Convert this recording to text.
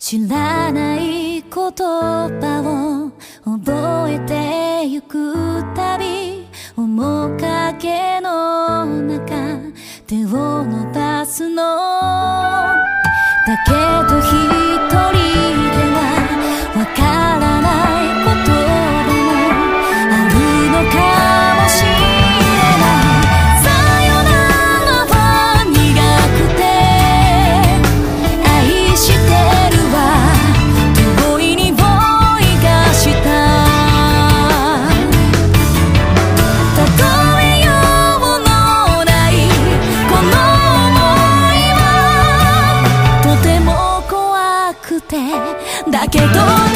知らない言葉を覚えてゆくたび面影の中手を伸ばすの。だけどだけど